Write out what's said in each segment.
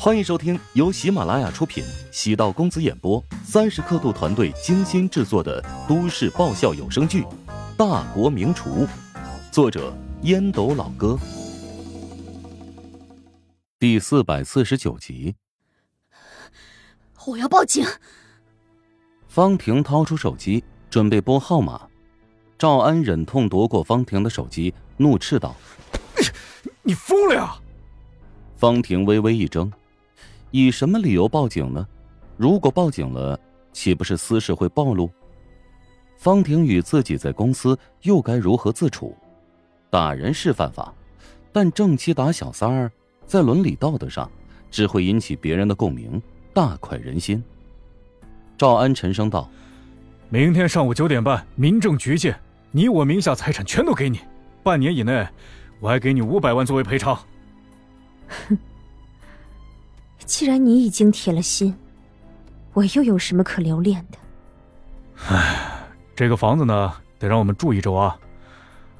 欢迎收听由喜马拉雅出品、喜道公子演播、三十刻度团队精心制作的都市爆笑有声剧《大国名厨》，作者烟斗老哥，第四百四十九集。我要报警！方婷掏出手机，准备拨号码。赵安忍痛夺过方婷的手机，怒斥道：“你疯了呀！”方婷微微一怔。以什么理由报警呢？如果报警了，岂不是私事会暴露？方婷宇自己在公司又该如何自处？打人是犯法，但正妻打小三儿，在伦理道德上只会引起别人的共鸣，大快人心。赵安沉声道：“明天上午九点半，民政局见。你我名下财产全都给你，半年以内，我还给你五百万作为赔偿。”哼哼。既然你已经铁了心，我又有什么可留恋的？唉，这个房子呢，得让我们住一周啊。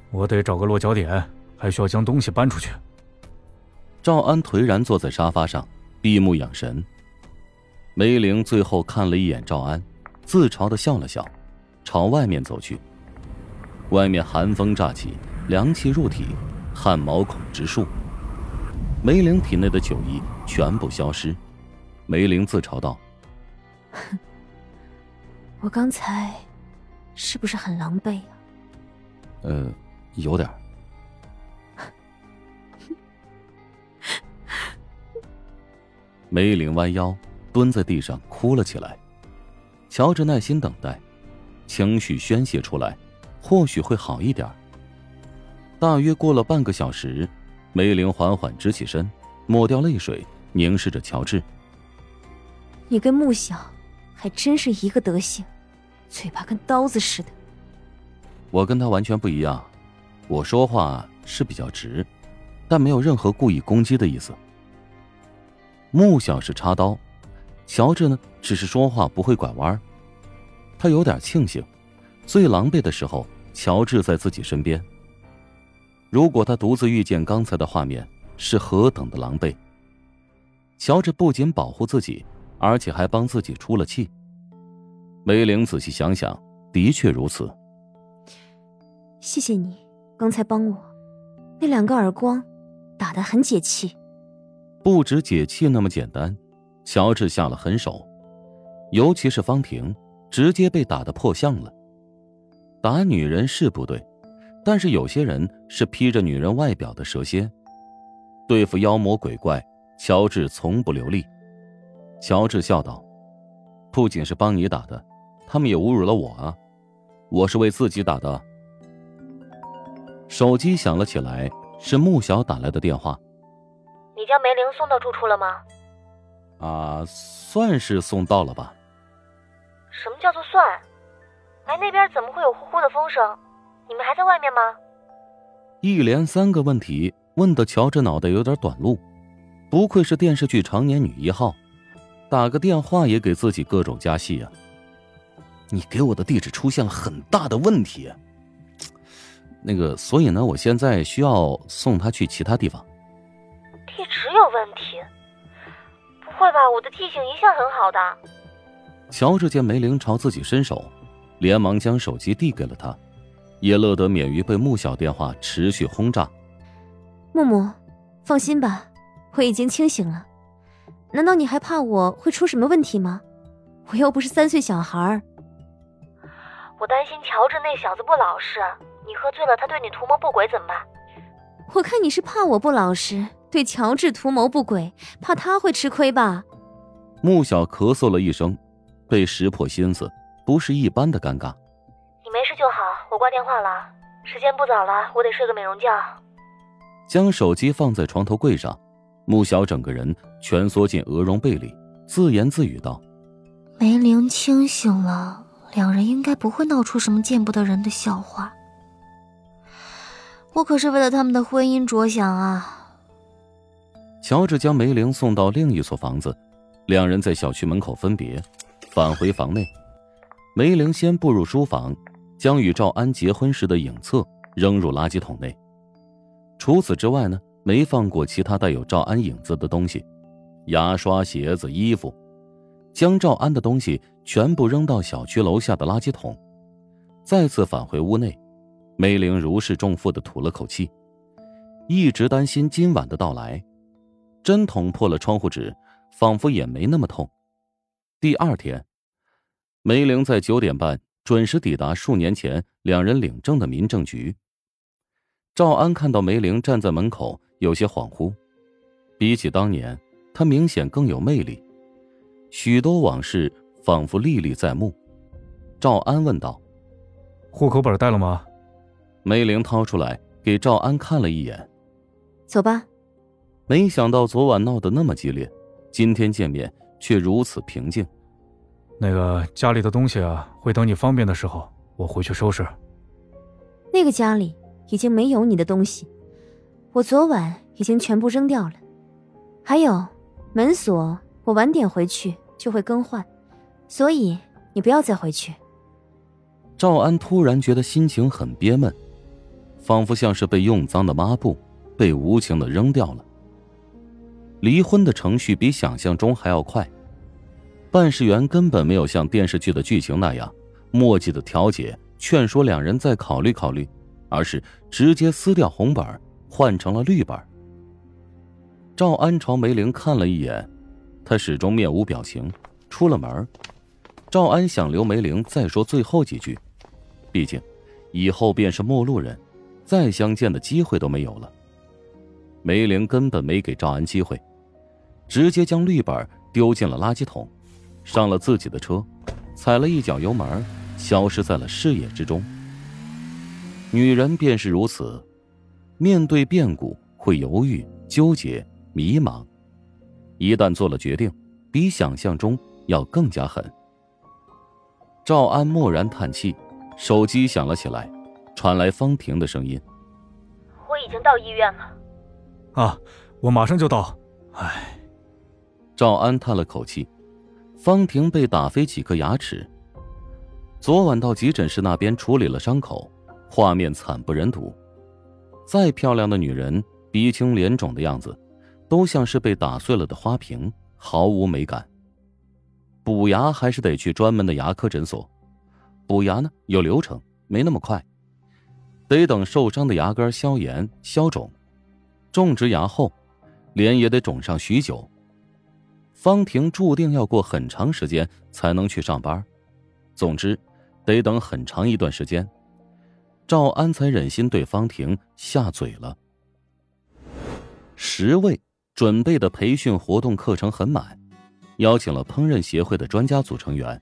我得找个落脚点，还需要将东西搬出去。赵安颓然坐在沙发上，闭目养神。梅玲最后看了一眼赵安，自嘲的笑了笑，朝外面走去。外面寒风乍起，凉气入体，汗毛孔直竖。梅玲体内的酒意全部消失，梅玲自嘲道：“哼，我刚才是不是很狼狈啊？”“呃，有点。”梅玲弯腰蹲在地上哭了起来。乔治耐心等待，情绪宣泄出来，或许会好一点。大约过了半个小时。梅玲缓缓直起身，抹掉泪水，凝视着乔治：“你跟穆小还真是一个德行，嘴巴跟刀子似的。”我跟他完全不一样，我说话是比较直，但没有任何故意攻击的意思。穆小是插刀，乔治呢，只是说话不会拐弯。他有点庆幸，最狼狈的时候，乔治在自己身边。如果他独自遇见刚才的画面，是何等的狼狈。乔治不仅保护自己，而且还帮自己出了气。梅玲仔细想想，的确如此。谢谢你刚才帮我，那两个耳光，打得很解气。不止解气那么简单，乔治下了狠手，尤其是方婷，直接被打得破相了。打女人是不对。但是有些人是披着女人外表的蛇蝎，对付妖魔鬼怪，乔治从不留力。乔治笑道：“不仅是帮你打的，他们也侮辱了我啊！我是为自己打的。”手机响了起来，是穆小打来的电话。你将梅玲送到住处了吗？啊，算是送到了吧。什么叫做算？哎，那边怎么会有呼呼的风声？你们还在外面吗？一连三个问题问的乔治脑袋有点短路，不愧是电视剧常年女一号，打个电话也给自己各种加戏啊！你给我的地址出现了很大的问题，那个，所以呢，我现在需要送他去其他地方。地址有问题？不会吧，我的记性一向很好的。乔治见梅玲朝自己伸手，连忙将手机递给了他。也乐得免于被穆小电话持续轰炸。木木，放心吧，我已经清醒了。难道你还怕我会出什么问题吗？我又不是三岁小孩儿。我担心乔治那小子不老实，你喝醉了，他对你图谋不轨怎么办？我看你是怕我不老实，对乔治图谋不轨，怕他会吃亏吧？穆小咳嗽了一声，被识破心思，不是一般的尴尬。你没事就好。我挂电话了，时间不早了，我得睡个美容觉。将手机放在床头柜上，穆小整个人蜷缩进鹅绒被里，自言自语道：“梅玲清醒了，两人应该不会闹出什么见不得人的笑话。我可是为了他们的婚姻着想啊。”乔治将梅玲送到另一所房子，两人在小区门口分别，返回房内。梅玲先步入书房。将与赵安结婚时的影册扔入垃圾桶内。除此之外呢，没放过其他带有赵安影子的东西，牙刷、鞋子、衣服，将赵安的东西全部扔到小区楼下的垃圾桶，再次返回屋内。梅玲如释重负的吐了口气，一直担心今晚的到来。针捅破了窗户纸，仿佛也没那么痛。第二天，梅玲在九点半准时抵达数年前两人领证的民政局。赵安看到梅玲站在门口，有些恍惚。比起当年，他明显更有魅力，许多往事仿佛历历在目。赵安问道：“户口本带了吗？”梅玲掏出来给赵安看了一眼，走吧。没想到昨晚闹得那么激烈，今天见面却如此平静。那个家里的东西啊，会等你方便的时候，我回去收拾。那个家里已经没有你的东西，我昨晚已经全部扔掉了。还有门锁，我晚点回去就会更换，所以你不要再回去。赵安突然觉得心情很憋闷。仿佛像是被用脏的抹布，被无情的扔掉了。离婚的程序比想象中还要快，办事员根本没有像电视剧的剧情那样墨迹的调解、劝说两人再考虑考虑，而是直接撕掉红本，换成了绿本。赵安朝梅玲看了一眼，他始终面无表情，出了门。赵安想留梅玲再说最后几句，毕竟以后便是陌路人。再相见的机会都没有了。梅玲根本没给赵安机会，直接将绿本丢进了垃圾桶，上了自己的车，踩了一脚油门，消失在了视野之中。女人便是如此，面对变故会犹豫、纠结、迷茫，一旦做了决定，比想象中要更加狠。赵安默然叹气，手机响了起来。传来方婷的声音：“我已经到医院了。”“啊，我马上就到。”唉，赵安叹了口气。方婷被打飞几颗牙齿，昨晚到急诊室那边处理了伤口，画面惨不忍睹。再漂亮的女人，鼻青脸肿的样子，都像是被打碎了的花瓶，毫无美感。补牙还是得去专门的牙科诊所，补牙呢有流程，没那么快。得等受伤的牙根消炎消肿，种植牙后，脸也得肿上许久。方婷注定要过很长时间才能去上班，总之，得等很长一段时间，赵安才忍心对方婷下嘴了。十位准备的培训活动课程很满，邀请了烹饪协会的专家组成员，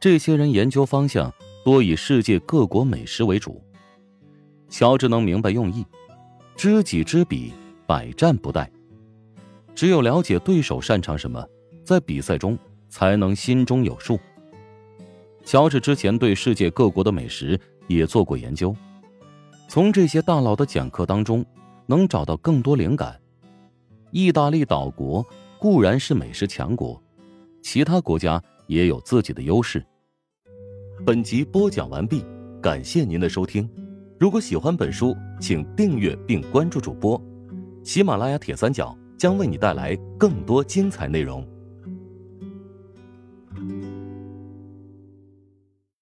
这些人研究方向多以世界各国美食为主。乔治能明白用意，知己知彼，百战不殆。只有了解对手擅长什么，在比赛中才能心中有数。乔治之前对世界各国的美食也做过研究，从这些大佬的讲课当中，能找到更多灵感。意大利岛国固然是美食强国，其他国家也有自己的优势。本集播讲完毕，感谢您的收听。如果喜欢本书，请订阅并关注主播。喜马拉雅铁三角将为你带来更多精彩内容。